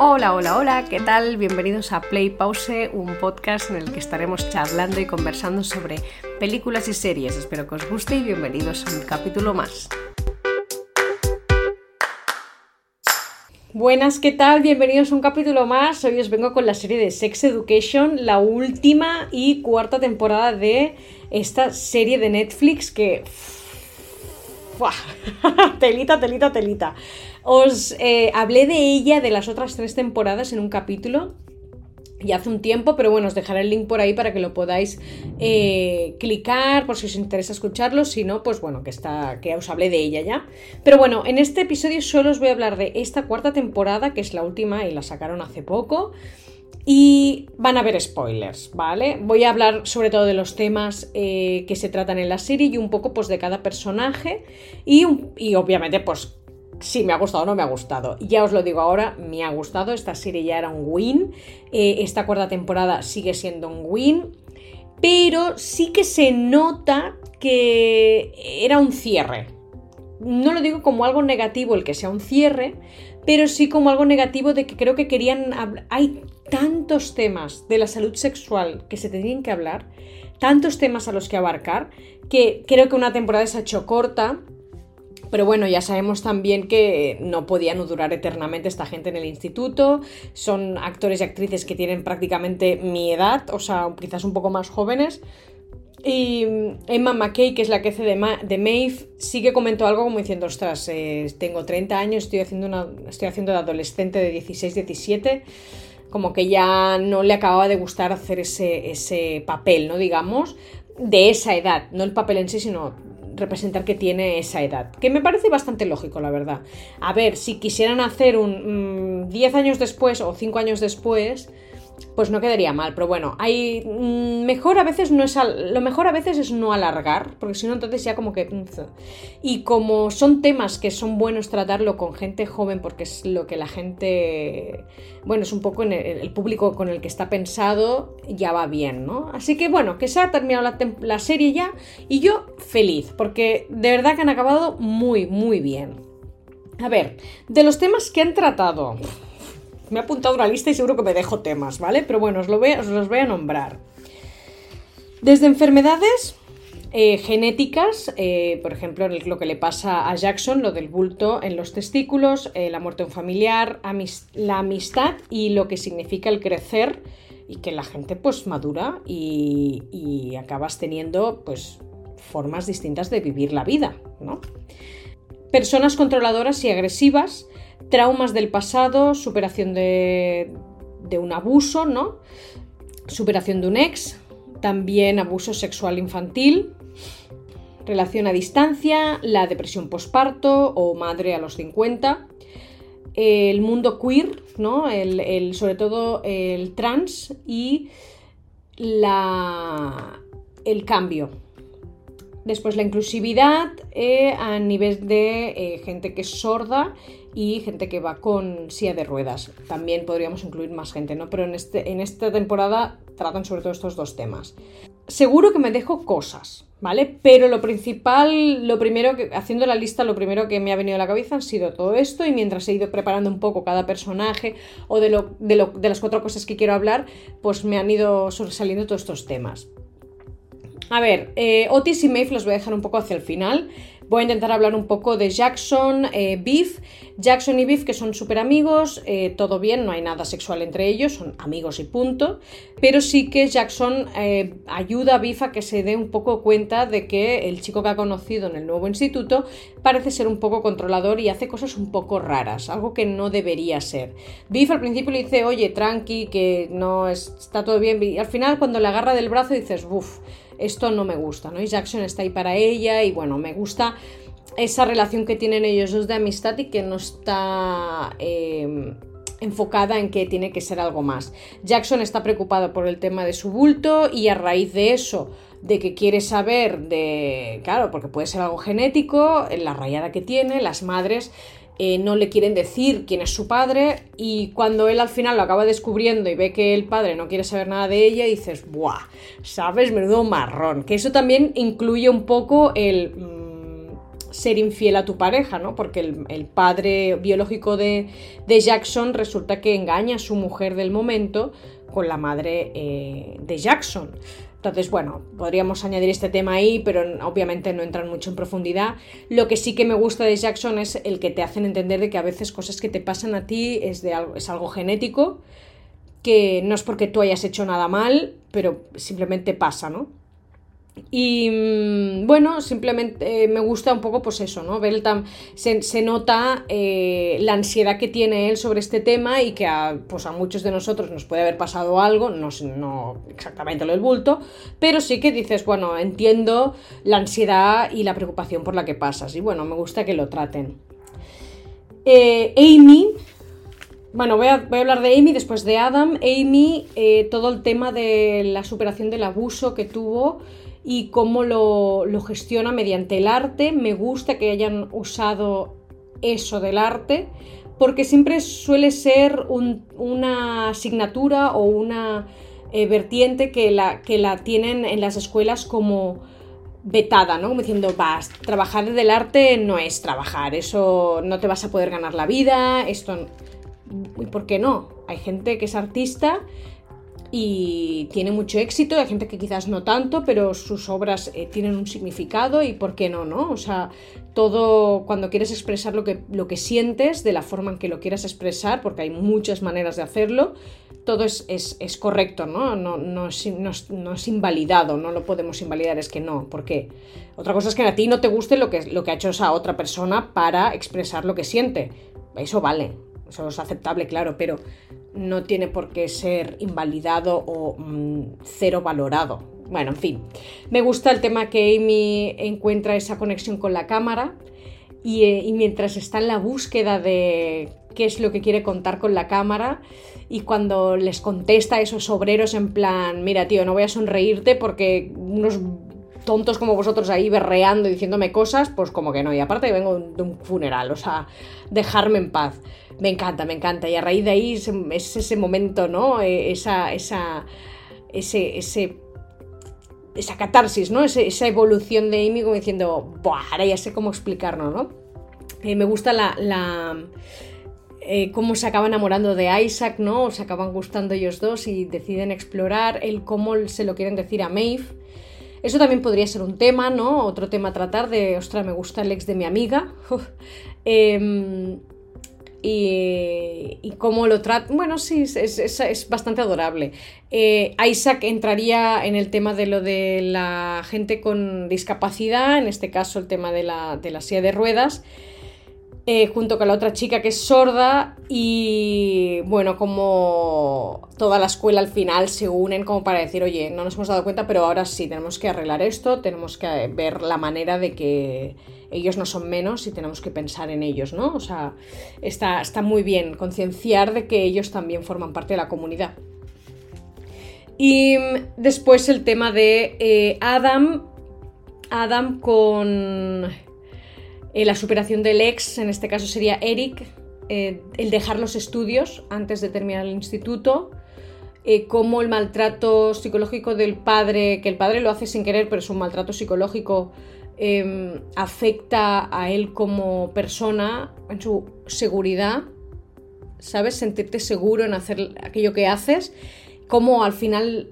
Hola, hola, hola, ¿qué tal? Bienvenidos a Play Pause, un podcast en el que estaremos charlando y conversando sobre películas y series. Espero que os guste y bienvenidos a un capítulo más. Buenas, ¿qué tal? Bienvenidos a un capítulo más. Hoy os vengo con la serie de Sex Education, la última y cuarta temporada de esta serie de Netflix que... telita, telita, telita. Os eh, hablé de ella, de las otras tres temporadas en un capítulo y hace un tiempo, pero bueno, os dejaré el link por ahí para que lo podáis eh, clicar por si os interesa escucharlo, si no, pues bueno, que está, que os hablé de ella ya. Pero bueno, en este episodio solo os voy a hablar de esta cuarta temporada, que es la última y la sacaron hace poco. Y van a haber spoilers, ¿vale? Voy a hablar sobre todo de los temas eh, que se tratan en la serie y un poco pues de cada personaje y, y obviamente pues si me ha gustado o no me ha gustado. Ya os lo digo ahora, me ha gustado. Esta serie ya era un win. Eh, esta cuarta temporada sigue siendo un win. Pero sí que se nota que era un cierre. No lo digo como algo negativo el que sea un cierre, pero sí como algo negativo de que creo que querían Hay tantos temas de la salud sexual que se tenían que hablar, tantos temas a los que abarcar, que creo que una temporada se ha hecho corta pero bueno, ya sabemos también que no podían durar eternamente esta gente en el instituto. Son actores y actrices que tienen prácticamente mi edad, o sea, quizás un poco más jóvenes. Y Emma McKay, que es la que hace de, Maeve, sí que comentó algo como diciendo, ostras, eh, tengo 30 años, estoy haciendo, una, estoy haciendo de adolescente de 16, 17, como que ya no le acababa de gustar hacer ese, ese papel, ¿no? Digamos, de esa edad, no el papel en sí, sino representar que tiene esa edad. Que me parece bastante lógico, la verdad. A ver, si quisieran hacer un 10 mm, años después o 5 años después, pues no quedaría mal, pero bueno, hay mm, mejor a veces no es lo mejor a veces es no alargar, porque si no entonces ya como que mm, y como son temas que son buenos tratarlo con gente joven porque es lo que la gente bueno, es un poco en el, público con el que está pensado ya va bien, ¿no? Así que bueno, que se ha terminado la serie ya y yo feliz, porque de verdad que han acabado muy muy bien. A ver, de los temas que han tratado, me he apuntado una lista y seguro que me dejo temas, ¿vale? Pero bueno, os, los voy a nombrar. Desde enfermedades eh, genéticas, eh, por ejemplo, lo que le pasa a Jackson, lo del bulto en los testículos, eh, la muerte de un familiar, la amistad y lo que significa el crecer y que la gente pues madura y, y acabas teniendo pues formas distintas de vivir la vida, ¿no? Personas controladoras y agresivas traumas del pasado, superación de, un abuso, ¿no? Superación de un ex, también abuso sexual infantil, relación a distancia, la depresión posparto o madre a los 50, el mundo queer, ¿no? El, sobre todo el trans y la, el cambio, Después la inclusividad eh, a nivel de eh, gente que es sorda y gente que va con silla de ruedas. También podríamos incluir más gente, ¿no? Pero en, este, en esta temporada tratan sobre todo estos dos temas. Seguro que me dejo cosas, ¿vale? Pero lo principal, lo primero que, haciendo la lista, lo primero que me ha venido a la cabeza han sido todo esto y mientras he ido preparando un poco cada personaje o de, lo, de, las cuatro cosas que quiero hablar, pues me han ido sobresaliendo todos estos temas. A ver, eh, Otis y Maeve los voy a dejar un poco hacia el final. Voy a intentar hablar un poco de Jackson, eh, Beef. Jackson y Beef, que son súper amigos, eh, todo bien, no hay nada sexual entre ellos, son amigos y punto. Pero sí que Jackson ayuda a Beef a que se dé un poco cuenta de que el chico que ha conocido en el nuevo instituto parece ser un poco controlador y hace cosas un poco raras, algo que no debería ser. Beef al principio le dice, oye, tranqui, que no está todo bien. Y al final, cuando le agarra del brazo, dices, uff esto no me gusta, ¿no? Y Jackson está ahí para ella y bueno, me gusta esa relación que tienen ellos dos de amistad y que no está... Em, enfocada en que tiene que ser algo más. Jackson está preocupado por el tema de su bulto y a raíz de eso, de que quiere saber de, claro, porque puede ser algo genético, la rayada que tiene, las madres eh, no le quieren decir quién es su padre y cuando él al final lo acaba descubriendo y ve que el padre no quiere saber nada de ella, dices, ¡buah! ¿Sabes? Menudo marrón. Que eso también incluye un poco el... Mm, ser infiel a tu pareja, ¿no? Porque el, padre biológico de, de, Jackson resulta que engaña a su mujer del momento con la madre eh, de Jackson. Entonces, bueno, podríamos añadir este tema ahí, pero obviamente no entran mucho en profundidad. Lo que sí que me gusta de Jackson es el que te hacen entender de que a veces cosas que te pasan a ti es, de algo, es algo genético, que no es porque tú hayas hecho nada mal, pero simplemente pasa, ¿no? Y mm, bueno, simplemente eh, me gusta un poco, pues eso, ¿no? Beltam se, nota eh, la ansiedad que tiene él sobre este tema y que a, pues a muchos de nosotros nos puede haber pasado algo, no, no exactamente lo del bulto, pero sí que dices, bueno, entiendo la ansiedad y la preocupación por la que pasas. Y bueno, me gusta que lo traten. Eh, Amy, bueno, voy a, voy a, hablar de Amy después de Adam. Amy, todo el tema de la superación del abuso que tuvo y cómo lo, gestiona mediante el arte. Me gusta que hayan usado eso del arte, porque siempre suele ser una asignatura o una eh, vertiente que la, que la tienen en las escuelas como vetada, ¿no? Como diciendo, vas, trabajar del arte no es trabajar, eso no te vas a poder ganar la vida, esto... ¿Y por qué no? Hay gente que es artista y tiene mucho éxito, hay gente que quizás no tanto, pero sus obras eh, tienen un significado y por qué no, ¿no? O sea, todo cuando quieres expresar lo que, lo que sientes, de la forma en que lo quieras expresar, porque hay muchas maneras de hacerlo, todo es, correcto, ¿no? No, no, es, no, es, invalidado, no lo podemos invalidar, es que no, porque otra cosa es que a ti no te guste lo que, lo que ha hecho esa otra persona para expresar lo que siente, eso vale, eso es aceptable, claro, pero no tiene por qué ser invalidado o mm, cero valorado. Bueno, en fin, me gusta el tema que Amy encuentra esa conexión con la cámara y, eh, y mientras está en la búsqueda de qué es lo que quiere contar con la cámara y cuando les contesta a esos obreros en plan, mira tío, no voy a sonreírte porque unos tontos como vosotros ahí berreando y diciéndome cosas, pues como que no. Y aparte vengo de un funeral, o sea, dejarme en paz. Me encanta, me encanta. Y a raíz de ahí es, ese momento, ¿no? E, esa, esa, ese, ese, esa catarsis, ¿no? esa evolución de Amy como diciendo, Buah, ahora ya sé cómo explicarlo, ¿no? Eh, me gusta la... la eh, cómo se acaba enamorando de Isaac, ¿no? Se acaban gustando ellos dos y deciden explorar el cómo se lo quieren decir a Maeve. Eso también podría ser un tema, ¿no? Otro tema a tratar de, ostras, me gusta el ex de mi amiga. Em, y, cómo lo trata. Bueno, sí, es, bastante adorable. Eh, Isaac entraría en el tema de lo de la gente con discapacidad, en este caso el tema de la, de la silla de ruedas. Eh, junto con la otra chica que es sorda y bueno, como toda la escuela al final se unen como para decir, oye, no nos hemos dado cuenta, pero ahora sí, tenemos que arreglar esto, tenemos que ver la manera de que ellos no son menos y tenemos que pensar en ellos, ¿no? O sea, está, está muy bien concienciar de que ellos también forman parte de la comunidad. Y después el tema de eh, Adam, Adam con eh, la superación del ex, en este caso sería Eric, eh, el dejar los estudios antes de terminar el instituto, eh, cómo el maltrato psicológico del padre, que el padre lo hace sin querer, pero es un maltrato psicológico, em, afecta a él como persona, en su seguridad, ¿sabes? Sentirte seguro en hacer aquello que haces, cómo al final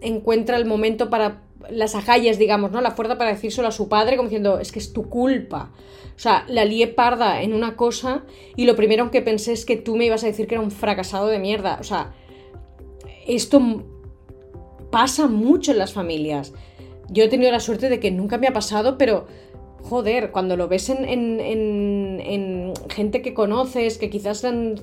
encuentra el momento para las agallas, digamos, ¿no? La fuerza para decírselo a su padre, como diciendo, es que es tu culpa. O sea, la lié parda en una cosa y lo primero que pensé es que tú me ibas a decir que era un fracasado de mierda. O sea, esto pasa mucho en las familias. Yo he tenido la suerte de que nunca me ha pasado, pero joder, cuando lo ves en, en, en, en gente que conoces, que quizás han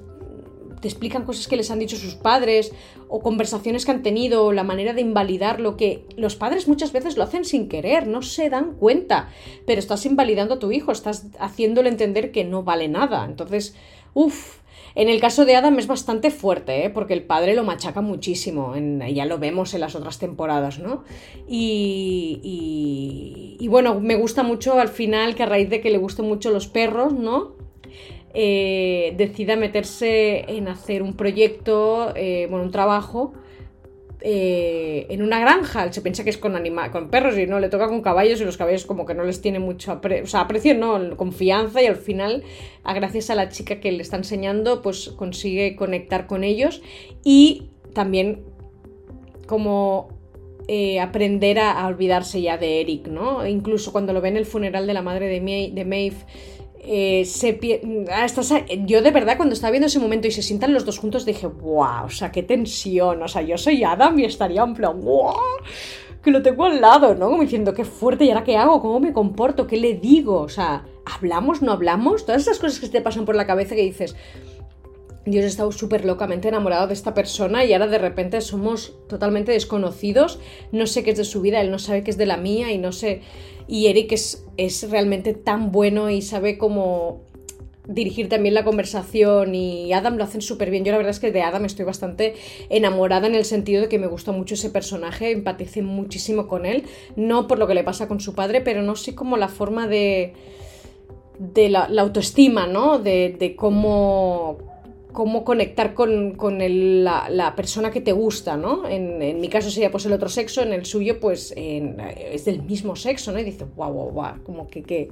te explican cosas que les han dicho sus padres o conversaciones que han tenido o la manera de invalidar lo que los padres muchas veces lo hacen sin querer, no se dan cuenta, pero estás invalidando a tu hijo, estás haciéndole entender que no vale nada. Entonces, uff, en el caso de Adam es bastante fuerte, ¿eh? porque el padre lo machaca muchísimo, ya lo vemos en las otras temporadas, ¿no? Y, y, y, bueno, me gusta mucho al final que a raíz de que le gusten mucho los perros, ¿no? Eh, decida meterse en hacer un proyecto, eh, bueno, un trabajo eh, en una granja, se piensa que es con, con perros y no, le toca con caballos y los caballos como que no les tiene mucho aprecio, o sea, aprecio no, confianza y al final, gracias a la chica que le está enseñando, pues consigue conectar con ellos y también como aprender a, olvidarse ya de Eric, ¿no? Incluso cuando lo ve en el funeral de la madre de, de Maeve eh, yo de verdad cuando estaba viendo ese momento y se sientan los dos juntos dije, wow, o sea, qué tensión, o sea, yo soy Adam y estaría en plan, wow, que lo tengo al lado, ¿no? Como diciendo, qué fuerte, ¿y ahora qué hago? ¿Cómo me comporto? ¿Qué le digo? O sea, ¿hablamos? ¿No hablamos? Todas esas cosas que te pasan por la cabeza que dices, Dios he estado súper locamente enamorado de esta persona y ahora de repente somos totalmente desconocidos, no sé qué es de su vida, él no sabe qué es de la mía y no sé y Eric es, es realmente tan bueno y sabe cómo dirigir también la conversación y Adam lo hacen súper bien. Yo la verdad es que de Adam estoy bastante enamorada en el sentido de que me gusta mucho ese personaje, empaticé muchísimo con él, no por lo que le pasa con su padre, pero no sé como la forma de de la, autoestima, ¿no? De, de cómo, cómo conectar con, la, persona que te gusta, ¿no? En, mi caso sería pues el otro sexo, en el suyo pues es del mismo sexo, ¿no? Y dice, guau, guau, guau, como que, que...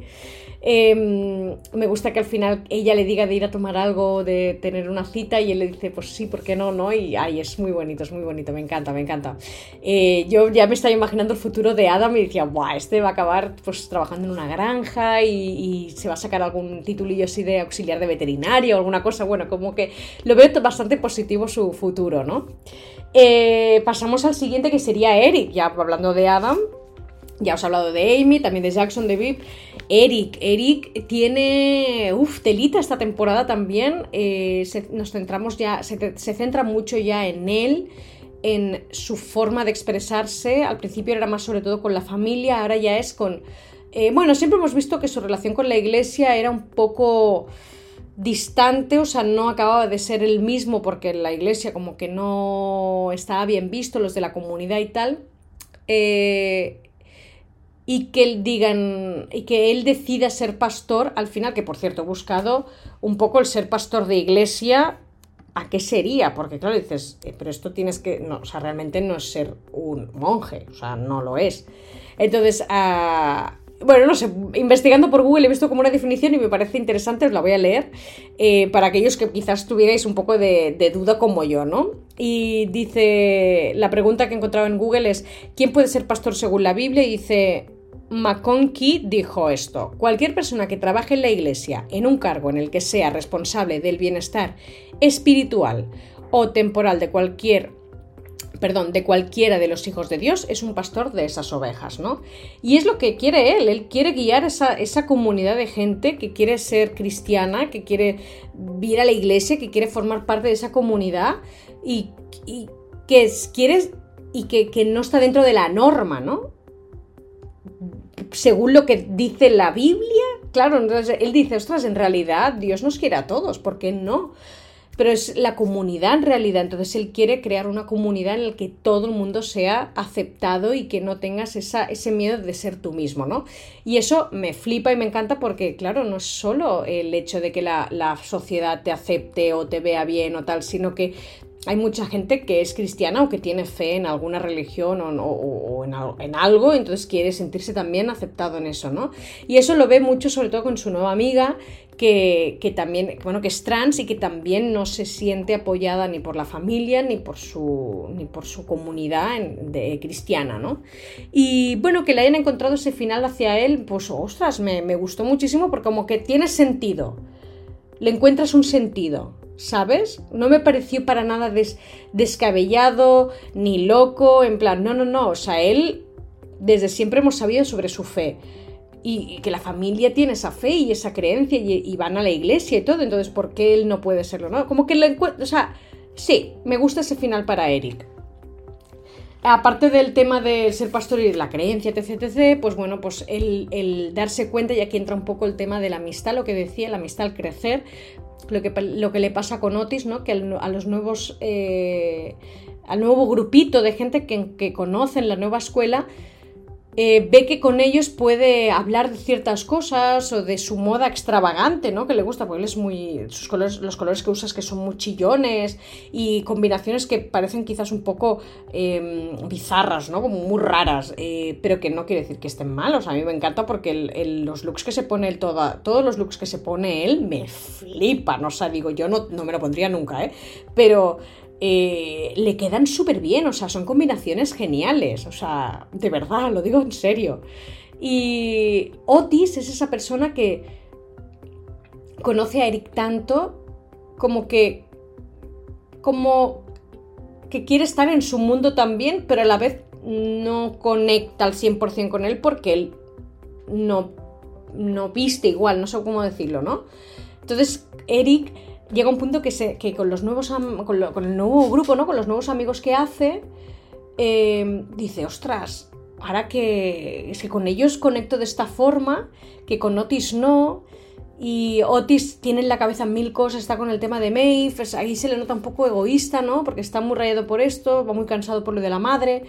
Em, me gusta que al final ella le diga de ir a tomar algo, de tener una cita y él le dice, pues sí, ¿por qué no? ¿no? Y ay, es muy bonito, es muy bonito, me encanta, me encanta. Eh, yo ya me estaba imaginando el futuro de Adam y decía, guau, este va a acabar pues trabajando en una granja y, y se va a sacar algún titulillo así de auxiliar de veterinario o alguna cosa, bueno, como que lo veo bastante positivo su futuro, ¿no? Eh, pasamos al siguiente que sería Eric, ya hablando de Adam. Ya os he hablado de Amy, también de Jackson, de Viv. Eric, Eric tiene, uff, telita esta temporada también. Eh, nos centramos ya, se, se centra mucho ya en él, en su forma de expresarse. Al principio era más sobre todo con la familia, ahora ya es con... Eh, bueno, siempre hemos visto que su relación con la iglesia era un poco distante, o sea, no acababa de ser el mismo porque la iglesia como que no estaba bien visto, los de la comunidad y tal. Eh, y que él digan y que él decida ser pastor al final que por cierto he buscado un poco el ser pastor de iglesia a qué sería porque claro dices eh, pero esto tienes que no o sea realmente no es ser un monje o sea no lo es entonces a bueno, no sé, investigando por Google he visto como una definición y me parece interesante, os la voy a leer, eh, para aquellos que quizás tuvierais un poco de, duda como yo, ¿no? Y dice, la pregunta que he encontrado en Google es, ¿quién puede ser pastor según la Biblia? Y dice, McConkie dijo esto, cualquier persona que trabaje en la iglesia en un cargo en el que sea responsable del bienestar espiritual o temporal de cualquier perdón, de cualquiera de los hijos de Dios, es un pastor de esas ovejas, ¿no? Y es lo que quiere él, él quiere guiar esa, esa comunidad de gente que quiere ser cristiana, que quiere ir a la iglesia, que quiere formar parte de esa comunidad y, que quiere y que, que no está dentro de la norma, ¿no? Según lo que dice la Biblia, claro, entonces él dice, ostras, en realidad Dios nos quiere a todos, ¿por qué no? Pero es la comunidad en realidad. Entonces él quiere crear una comunidad en la que todo el mundo sea aceptado y que no tengas esa, ese miedo de ser tú mismo, ¿no? Y eso me flipa y me encanta porque, claro, no es solo el hecho de que la, la sociedad te acepte o te vea bien o tal, sino que hay mucha gente que es cristiana o que tiene fe en alguna religión o, en, algo, entonces quiere sentirse también aceptado en eso, ¿no? Y eso lo ve mucho sobre todo con su nueva amiga, que, que, también, bueno, que es trans y que también no se siente apoyada ni por la familia ni por su, ni por su comunidad de, cristiana, ¿no? Y bueno, que le hayan encontrado ese final hacia él, pues ostras, me, me gustó muchísimo porque como que tiene sentido, le encuentras un sentido. ¿Sabes? No me pareció para nada descabellado ni loco, en plan, no, no, no, o sea, él desde siempre hemos sabido sobre su fe y, que la familia tiene esa fe y esa creencia y, van a la iglesia y todo, entonces, ¿por qué él no puede serlo? ¿no? Como que le encuentro, o sea, sí, me gusta ese final para Eric. Aparte del tema de ser pastor y la creencia, etc, etc, pues bueno, pues el, el, darse cuenta, y aquí entra un poco el tema de la amistad, lo que decía, la amistad al crecer, lo que, lo que le pasa con Otis, ¿no? Que a los nuevos. Eh, al nuevo grupito de gente que, que conocen la nueva escuela, eh, ve que con ellos puede hablar de ciertas cosas o de su moda extravagante, ¿no? Que le gusta, porque él es muy. Sus colores, los colores que usas que son muy chillones y combinaciones que parecen quizás un poco em, bizarras, ¿no? Como muy raras, eh, pero que no quiere decir que estén malos. A mí me encanta porque los looks que se pone él, todos los looks que se pone él me flipan. O sea, digo, yo no, no me lo pondría nunca, ¿eh? Pero eh, le quedan súper bien, o sea, son combinaciones geniales, o sea, de verdad, lo digo en serio. Y Otis es esa persona que conoce a Eric tanto como que como que quiere estar en su mundo también, pero a la vez no conecta al 100% con él porque él no, no viste igual, no sé cómo decirlo, ¿no? Entonces, Eric llega un punto que, se, que con los nuevos con, el nuevo grupo, ¿no? Con los nuevos amigos que hace, em, dice, ostras, ahora que es que con ellos conecto de esta forma, que con Otis no. Y Otis tiene en la cabeza mil cosas, está con el tema de Maeve, ahí se le nota un poco egoísta, ¿no? Porque está muy rayado por esto, va muy cansado por lo de la madre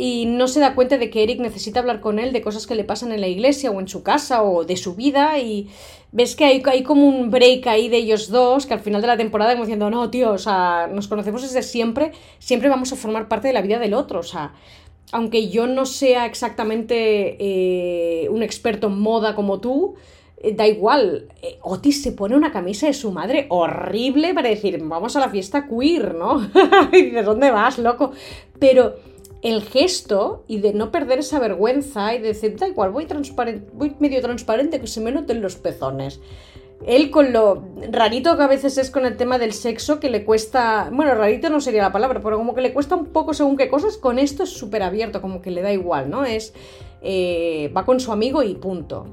y no se da cuenta de que Eric necesita hablar con él de cosas que le pasan en la iglesia o en su casa o de su vida y ves que hay, como un break ahí de ellos dos que al final de la temporada como diciendo, no, tío, o sea, nos conocemos desde siempre, siempre vamos a formar parte de la vida del otro, o sea, aunque yo no sea exactamente eh, un experto en moda como tú, eh, da igual, eh, Otis se pone una camisa de su madre horrible para decir, vamos a la fiesta queer, ¿no? y ¿de dónde vas, loco? Pero el gesto y de no perder esa vergüenza y de decir, da igual, voy, voy medio transparente que se me noten los pezones. Él con lo rarito que a veces es con el tema del sexo, que le cuesta, bueno, rarito no sería la palabra, pero como que le cuesta un poco según qué cosas, con esto es súper abierto, como que le da igual, ¿no? Es, eh, va con su amigo y punto.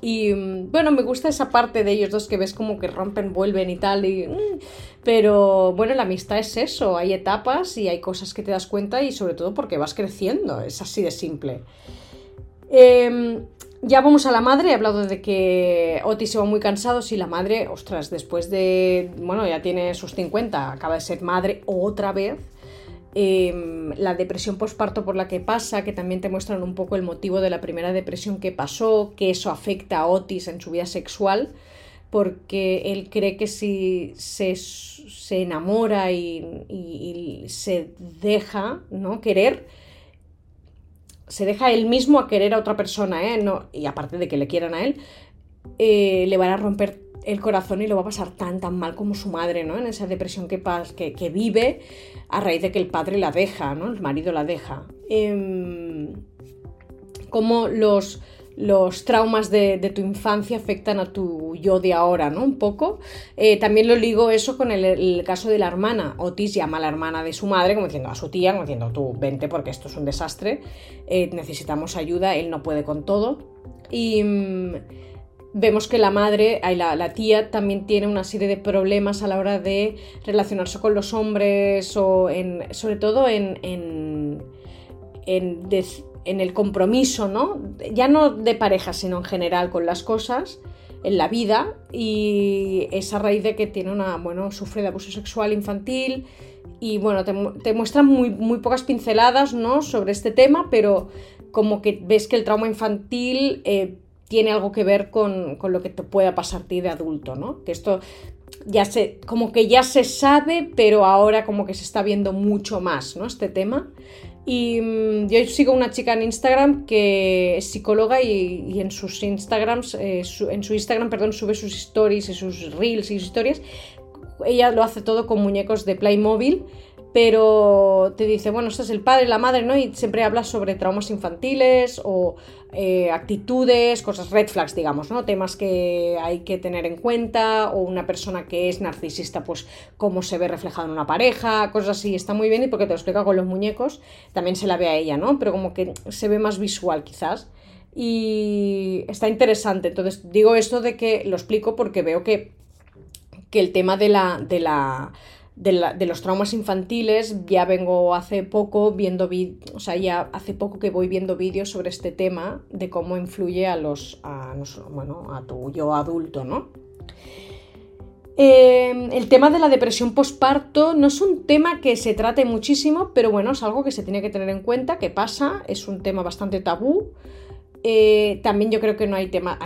Y mm, bueno, me gusta esa parte de ellos dos que ves como que rompen, vuelven y tal. Y, mm, pero bueno, la amistad es eso, hay etapas y hay cosas que te das cuenta y sobre todo porque vas creciendo, es así de simple. Em, ya vamos a la madre, he hablado de que Otis se va muy cansado, si la madre, ostras, después de, bueno, ya tiene sus 50, acaba de ser madre otra vez. Em, la depresión postparto por la que pasa, que también te muestran un poco el motivo de la primera depresión que pasó, que eso afecta a Otis en su vida sexual, porque él cree que si se, enamora y, se deja ¿no? querer, se deja él mismo a querer a otra persona, ¿eh? no, y aparte de que le quieran a él, eh, le van a romper el corazón y lo va a pasar tan tan mal como su madre, ¿no? En esa depresión que, que, que vive a raíz de que el padre la deja, ¿no? El marido la deja. Eh, como los, los traumas de, tu infancia afectan a tu yo de ahora, ¿no? Un poco. Eh, también lo ligo eso con el, caso de la hermana. Otis llama a la hermana de su madre, como diciendo a su tía, como diciendo tú, vente porque esto es un desastre, eh, necesitamos ayuda, él no puede con todo. Y mm, vemos que la madre, la, la, tía, también tiene una serie de problemas a la hora de relacionarse con los hombres o sobre todo en, en, en, el compromiso, ¿no? Ya no de pareja, sino en general con las cosas en la vida y es a raíz de que tiene una, bueno, sufre de abuso sexual infantil y bueno, te, muestran muy, muy pocas pinceladas, ¿no? Sobre este tema, pero como que ves que el trauma infantil eh, tiene algo que ver con, lo que te pueda pasar a ti de adulto, ¿no? Que esto ya se, como que ya se sabe, pero ahora como que se está viendo mucho más, ¿no? Este tema. Y mm, yo sigo una chica en Instagram que es psicóloga y, en sus Instagrams, eh, en su Instagram, perdón, sube sus stories y sus reels y sus historias. Ella lo hace todo con muñecos de Playmobil pero te dice, bueno, este es el padre, la madre, ¿no? Y siempre habla sobre traumas infantiles o eh, actitudes, cosas red flags, digamos, ¿no? Temas que hay que tener en cuenta, o una persona que es narcisista, pues cómo se ve reflejado en una pareja, cosas así, está muy bien y porque te lo explica con los muñecos, también se la ve a ella, ¿no? Pero como que se ve más visual quizás. Y está interesante. Entonces digo esto de que lo explico porque veo que, que el tema de la, de la de, los traumas infantiles, ya vengo hace poco viendo, o sea, ya hace poco que voy viendo vídeos sobre este tema de cómo influye a los, a, bueno, a tu yo adulto, ¿no? Eh, el tema de la depresión postparto no es un tema que se trate muchísimo, pero bueno, es algo que se tiene que tener en cuenta, que pasa, es un tema bastante tabú. Eh, también yo creo que no hay tema,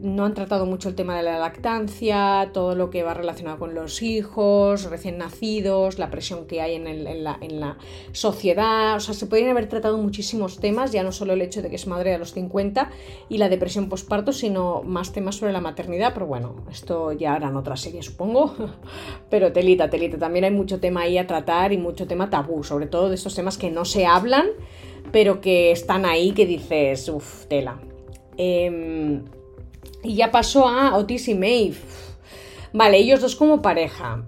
no, han tratado mucho el tema de la lactancia, todo lo que va relacionado con los hijos, recién nacidos, la presión que hay en, la, sociedad. O sea, se podrían haber tratado muchísimos temas, ya no solo el hecho de que es madre a los 50 y la depresión postparto, sino más temas sobre la maternidad. Pero bueno, esto ya harán otra serie, supongo. Pero telita, telita, también hay mucho tema ahí a tratar y mucho tema tabú, sobre todo de estos temas que no se hablan pero que están ahí que dices, uff, tela. Em, y ya pasó a Otis y Maeve. Vale, ellos dos como pareja.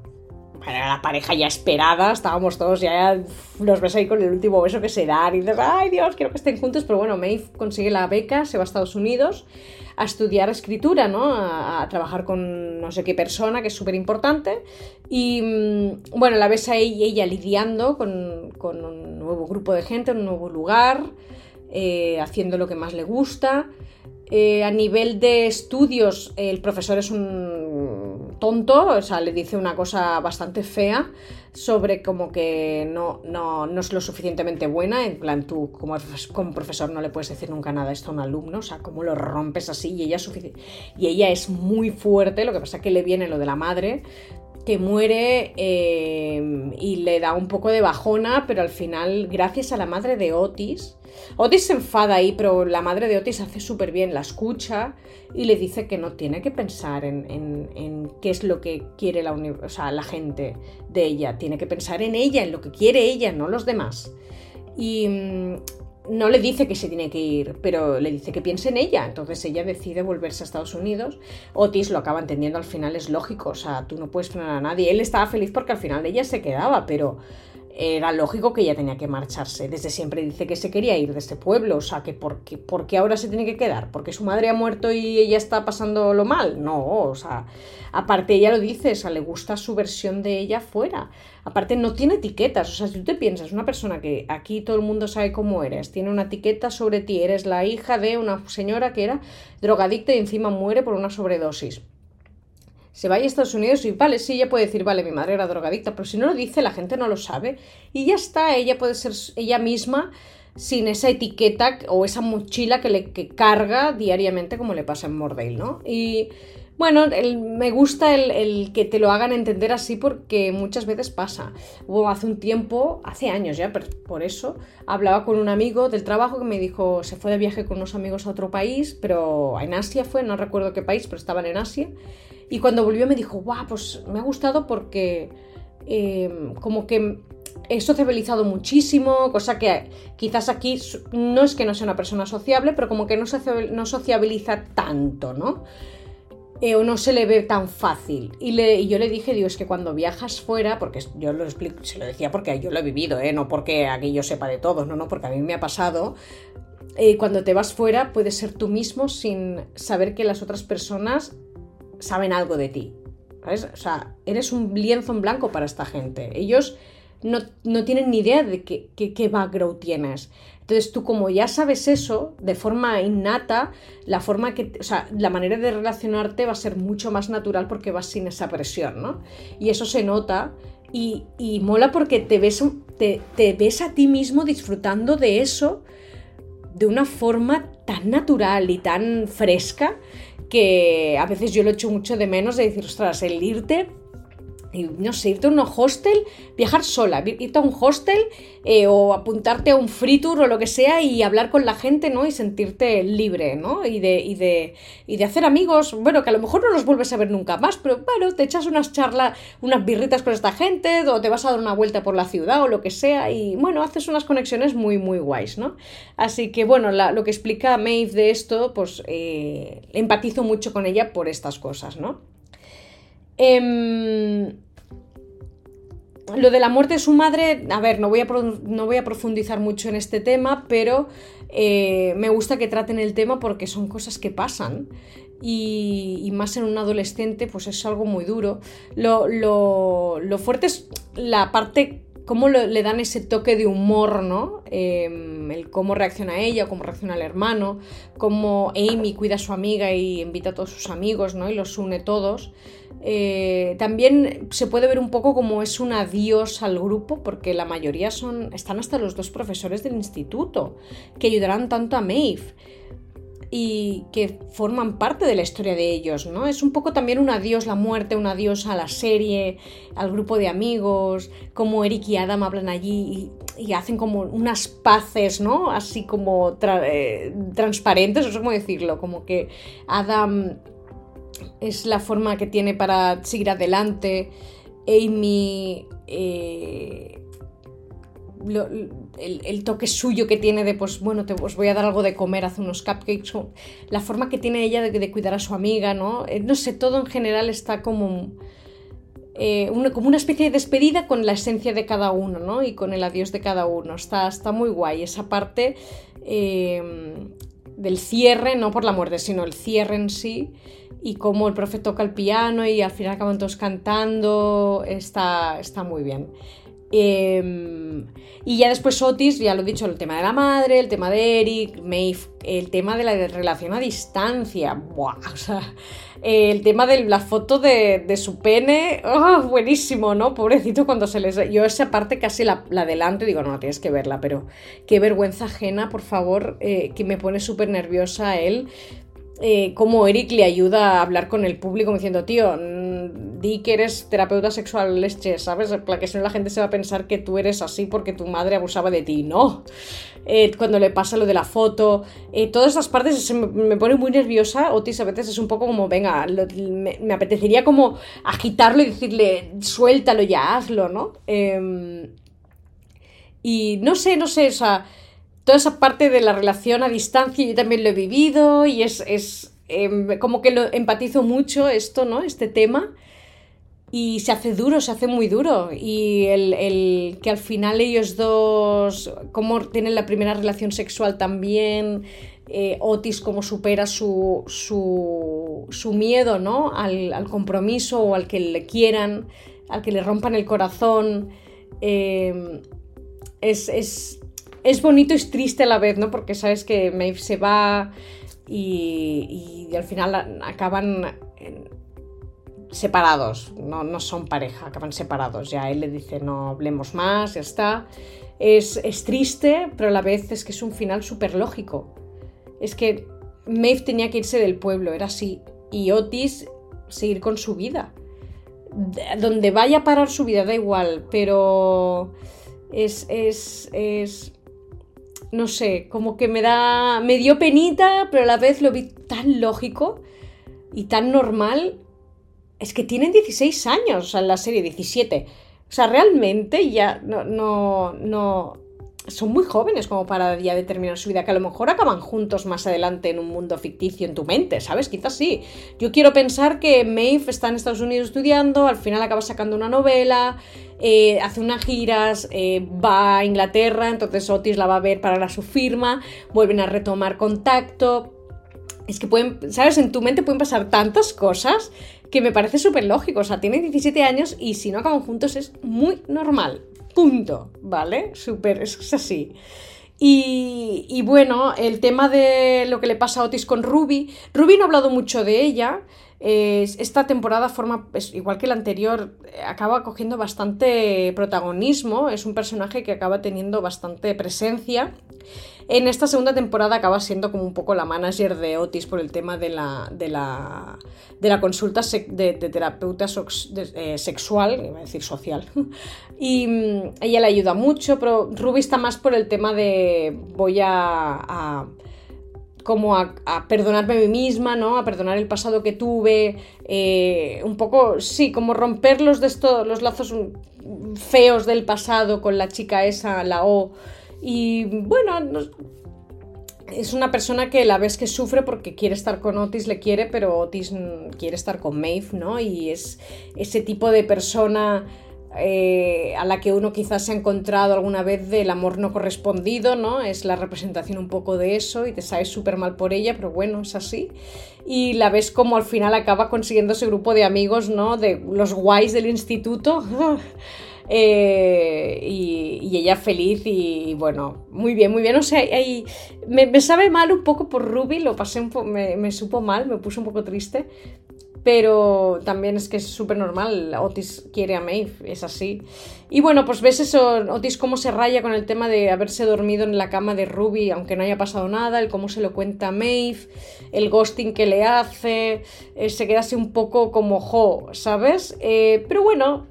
Era la pareja ya esperada, estábamos todos ya, los ves ahí con el último beso que se dan y dices, ay Dios, quiero que estén juntos, pero bueno, Maeve consigue la beca, se va a Estados Unidos a estudiar escritura, ¿no? A, trabajar con no sé qué persona, que es súper importante. Y mm, bueno, la ves a ella, ella lidiando con, con, un nuevo grupo de gente, un nuevo lugar, eh, haciendo lo que más le gusta. Eh, a nivel de estudios, el profesor es un tonto, o sea, le dice una cosa bastante fea sobre como que no, no, no es lo suficientemente buena, en plan tú como, profesor no le puedes decir nunca nada esto a un alumno, o sea, cómo lo rompes así y ella es, y ella es muy fuerte, lo que pasa es que le viene lo de la madre, que muere eh, y le da un poco de bajona, pero al final, gracias a la madre de Otis, Otis se enfada ahí, pero la madre de Otis hace súper bien, la escucha y le dice que no tiene que pensar en, qué es lo que quiere la, la gente de ella, tiene que pensar en ella, en lo que quiere ella, no los demás. Y mm, no le dice que se tiene que ir, pero le dice que piense en ella. Entonces ella decide volverse a Estados Unidos. Otis lo acaba entendiendo al final, es lógico. O sea, tú no puedes frenar a nadie. Él estaba feliz porque al final ella se quedaba, pero era lógico que ella tenía que marcharse. Desde siempre dice que se quería ir de este pueblo. O sea, que ¿por qué, ¿por qué ahora se tiene que quedar? ¿Porque su madre ha muerto y ella está pasando lo mal? No, o sea, aparte ella lo dice, o sea, le gusta su versión de ella fuera. Aparte no tiene etiquetas, o sea, si tú te piensas, una persona que aquí todo el mundo sabe cómo eres, tiene una etiqueta sobre ti, eres la hija de una señora que era drogadicta y encima muere por una sobredosis se vaya a Estados Unidos y vale, sí, ella puede decir, vale, mi madre era drogadicta, pero si no lo dice, la gente no lo sabe y ya está, ella puede ser ella misma sin esa etiqueta o esa mochila que le que carga diariamente como le pasa en Mordale, ¿no? Y bueno, me gusta el, que te lo hagan entender así porque muchas veces pasa. Hubo hace un tiempo, hace años ya, pero por eso, hablaba con un amigo del trabajo que me dijo, se fue de viaje con unos amigos a otro país, pero en Asia fue, no recuerdo qué país, pero estaban en Asia. Y cuando volvió me dijo, guau, pues me ha gustado porque em, como que he sociabilizado muchísimo, cosa que quizás aquí no es que no sea una persona sociable, pero como que no, sociabiliza tanto, ¿no? Eh, o no se le ve tan fácil. Y, le, yo le dije, digo, es que cuando viajas fuera, porque yo lo explico, se lo decía porque yo lo he vivido, ¿eh? no porque aquí yo sepa de todos, no, no, porque a mí me ha pasado. Eh, cuando te vas fuera puedes ser tú mismo sin saber que las otras personas saben algo de ti. O sea, eres un lienzo en blanco para esta gente. Ellos no, no tienen ni idea de qué, qué, qué background tienes. Entonces tú como ya sabes eso, de forma innata, la forma que, o sea, la manera de relacionarte va a ser mucho más natural porque vas sin esa presión, ¿no? Y eso se nota y, y mola porque te ves, te ves a ti mismo disfrutando de eso de una forma tan natural y tan fresca que a veces yo lo echo mucho de menos de decir, ostras, el irte no sé, irte a un hostel, viajar sola, irte a un hostel eh, o apuntarte a un free tour o lo que sea y hablar con la gente, ¿no? Y sentirte libre, ¿no? Y de, y de, y de hacer amigos, bueno, que a lo mejor no los vuelves a ver nunca más, pero bueno, te echas unas charlas, unas birritas con esta gente o te vas a dar una vuelta por la ciudad o lo que sea y bueno, haces unas conexiones muy, muy guays, ¿no? Así que bueno, lo que explica Maeve de esto, pues eh, empatizo mucho con ella por estas cosas, ¿no? Em, lo de la muerte de su madre, a ver, no voy a, no voy a profundizar mucho en este tema, pero eh, me gusta que traten el tema porque son cosas que pasan. Y, más en un adolescente, pues es algo muy duro. Lo, lo, lo fuerte es la parte cómo le dan ese toque de humor, ¿no? Em, el cómo reacciona ella, cómo reacciona el hermano, cómo Amy cuida a su amiga y invita a todos sus amigos, ¿no? Y los une todos. Eh, también se puede ver un poco como es un adiós al grupo, porque la mayoría son. están hasta los dos profesores del instituto, que ayudarán tanto a Maeve y que forman parte de la historia de ellos, ¿no? Es un poco también un adiós la muerte, un adiós a la serie, al grupo de amigos, como Eric y Adam hablan allí y, hacen como unas paces, ¿no? Así como eh, transparentes, no sé cómo decirlo, como que Adam es la forma que tiene para seguir adelante, Amy... Eh, el, toque suyo que tiene de, pues bueno, te, os voy a dar algo de comer, hace unos cupcakes, la forma que tiene ella de, cuidar a su amiga, ¿no? Eh, no sé, todo en general está como, eh, una, como una especie de despedida con la esencia de cada uno, ¿no? Y con el adiós de cada uno. Está, está muy guay esa parte del cierre, no por la muerte, sino el cierre en sí y cómo el profe toca el piano y al final acaban todos cantando, está, está muy bien. Em, y ya después Otis, ya lo he dicho, el tema de la madre, el tema de Eric, Maeve, el tema de la relación a distancia, Buah, o sea, el tema de la foto de, su pene, oh, buenísimo, ¿no? Pobrecito cuando se les... Yo esa parte casi la, la adelanto y digo, no, tienes que verla, pero qué vergüenza ajena, por favor, eh, que me pone súper nerviosa él eh, cómo Eric le ayuda a hablar con el público diciendo, tío, mm, di que eres terapeuta sexual leche, ¿sabes? Para que si no la gente se va a pensar que tú eres así porque tu madre abusaba de ti. No. Eh, cuando le pasa lo de la foto, eh, todas esas partes me, pone muy nerviosa. Otis a veces es un poco como, venga, me, apetecería como agitarlo y decirle, suéltalo ya, hazlo, ¿no? Em, y no sé, no sé, o sea toda esa parte de la relación a distancia yo también lo he vivido y es, em, como que lo empatizo mucho esto, ¿no? Este tema. Y se hace duro, se hace muy duro. Y el, que al final ellos dos, cómo tienen la primera relación sexual también, eh, Otis cómo supera su, su, miedo, ¿no? Al, compromiso o al que le quieran, al que le rompan el corazón. Em, es, es bonito y es triste a la vez, ¿no? Porque sabes que Maeve se va y, al final acaban separados, no, no, son pareja, acaban separados. Ya él le dice no hablemos más, ya está. Es, es triste, pero a la vez es que es un final súper lógico. Es que Maeve tenía que irse del pueblo, era así. Y Otis seguir con su vida. Donde vaya a parar su vida, da igual, pero es, es, es no sé, como que me da, me dio penita, pero a la vez lo vi tan lógico y tan normal. Es que tienen 16 años, o sea, en la serie 17. O sea, realmente ya no, no, no, son muy jóvenes como para ya determinar su vida, que a lo mejor acaban juntos más adelante en un mundo ficticio en tu mente, ¿sabes? Quizás sí. Yo quiero pensar que Maeve está en Estados Unidos estudiando, al final acaba sacando una novela, eh, hace unas giras, eh, va a Inglaterra, entonces Otis la va a ver para su firma, vuelven a retomar contacto. Es que pueden, ¿sabes? En tu mente pueden pasar tantas cosas que me parece súper lógico. O sea, tiene 17 años y si no acaban juntos es muy normal. Punto, ¿vale? Súper, es así. Y, bueno, el tema de lo que le pasa a Otis con Ruby. Ruby no ha hablado mucho de ella, esta temporada forma, igual que la anterior, acaba cogiendo bastante protagonismo, es un personaje que acaba teniendo bastante presencia. En esta segunda temporada acaba siendo como un poco la manager de Otis por el tema de la, de la, de la consulta de, terapeuta eh, sexual, iba a decir social. y mm, ella le ayuda mucho, pero Ruby está más por el tema de voy a como a, perdonarme a mí misma, ¿no? A perdonar el pasado que tuve, eh, un poco, sí, como romper los, de esto, los lazos feos del pasado con la chica esa, la O. Y bueno, es una persona que la ves que sufre porque quiere estar con Otis, le quiere, pero Otis quiere estar con Maeve, ¿no? Y es ese tipo de persona eh, a la que uno quizás se ha encontrado alguna vez del amor no correspondido, ¿no? Es la representación un poco de eso y te sabes súper mal por ella, pero bueno, es así. Y la ves como al final acaba consiguiendo ese grupo de amigos, ¿no? De los guays del instituto. Eh, y, ella feliz y, bueno, muy bien, muy bien. O sea, me, sabe mal un poco por Ruby, lo pasé un poco, me, supo mal, me puse un poco triste, pero también es que es súper normal, Otis quiere a Maeve, es así. Y bueno, pues ves eso, Otis cómo se raya con el tema de haberse dormido en la cama de Ruby, aunque no haya pasado nada, el cómo se lo cuenta a Maeve, el ghosting que le hace, eh, se queda así un poco como jo, ¿sabes? Eh, pero bueno,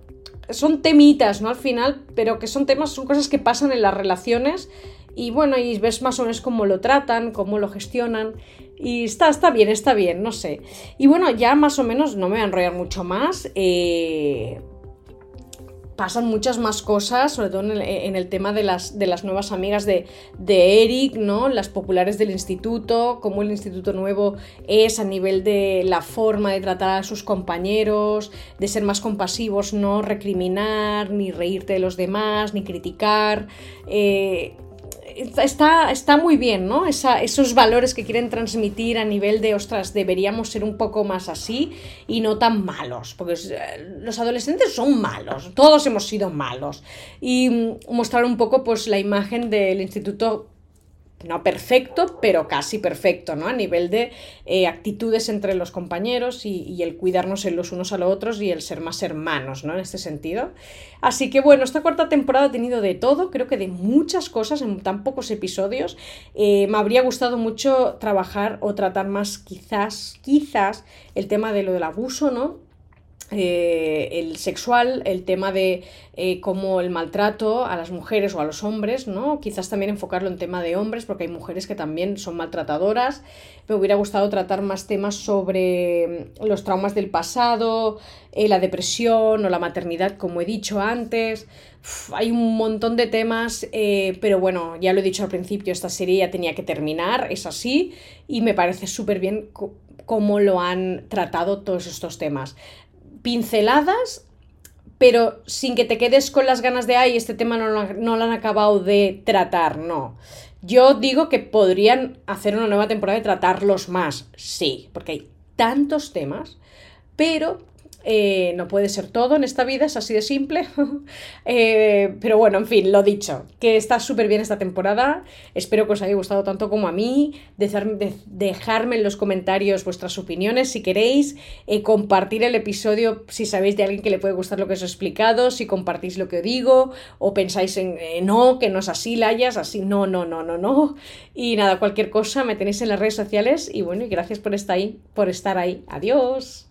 son temitas, ¿no? Al final, pero que son temas, son cosas que pasan en las relaciones y bueno, y ves más o menos cómo lo tratan, cómo lo gestionan. Y está, está bien, está bien, no sé. Y bueno, ya más o menos, no me voy a enrollar mucho más. Eh, pasan muchas más cosas, sobre todo en el, tema de las, de las, nuevas amigas de, de, Eric, ¿no? Las populares del instituto, cómo el instituto nuevo es a nivel de la forma de tratar a sus compañeros, de ser más compasivos, no recriminar, ni reírte de los demás, ni criticar. Eh, está, está muy bien, ¿no? esos valores que quieren transmitir a nivel de, ostras, deberíamos ser un poco más así y no tan malos, porque eh, los adolescentes son malos, todos hemos sido malos. Y mm, mostrar un poco, pues, la imagen del instituto no perfecto, pero casi perfecto, ¿no? A nivel de eh, actitudes entre los compañeros y, el cuidarnos en los unos a los otros y el ser más hermanos, ¿no? En este sentido. Así que bueno, esta cuarta temporada ha tenido de todo, creo que de muchas cosas en tan pocos episodios. Eh, me habría gustado mucho trabajar o tratar más quizás, quizás, el tema de lo del abuso, ¿no? Eh, el sexual, el tema de eh, cómo el maltrato a las mujeres o a los hombres, ¿no? Quizás también enfocarlo en tema de hombres, porque hay mujeres que también son maltratadoras. Me hubiera gustado tratar más temas sobre mm, los traumas del pasado, eh, la depresión o la maternidad, como he dicho antes. hay un montón de temas, pero bueno, ya lo he dicho al principio, esta serie ya tenía que terminar, es así, y me parece súper bien cómo lo han tratado todos estos temas pinceladas, pero sin que te quedes con las ganas de, ay, este tema no lo, no lo han acabado de tratar, no. Yo digo que podrían hacer una nueva temporada y tratarlos más, sí, porque hay tantos temas, pero eh, no puede ser todo en esta vida, es así de simple. Eh, pero bueno, en fin, lo dicho, que está súper bien esta temporada. Espero que os haya gustado tanto como a mí. dejarme en los comentarios vuestras opiniones si queréis. Eh, compartir el episodio si sabéis de alguien que le puede gustar lo que os he explicado. Si compartís lo que os digo. O pensáis en no, que no es así, Layas, así. No, no, no, no, no. Y nada, cualquier cosa me tenéis en las redes sociales. Y bueno, y gracias por estar ahí. Por estar ahí. Adiós.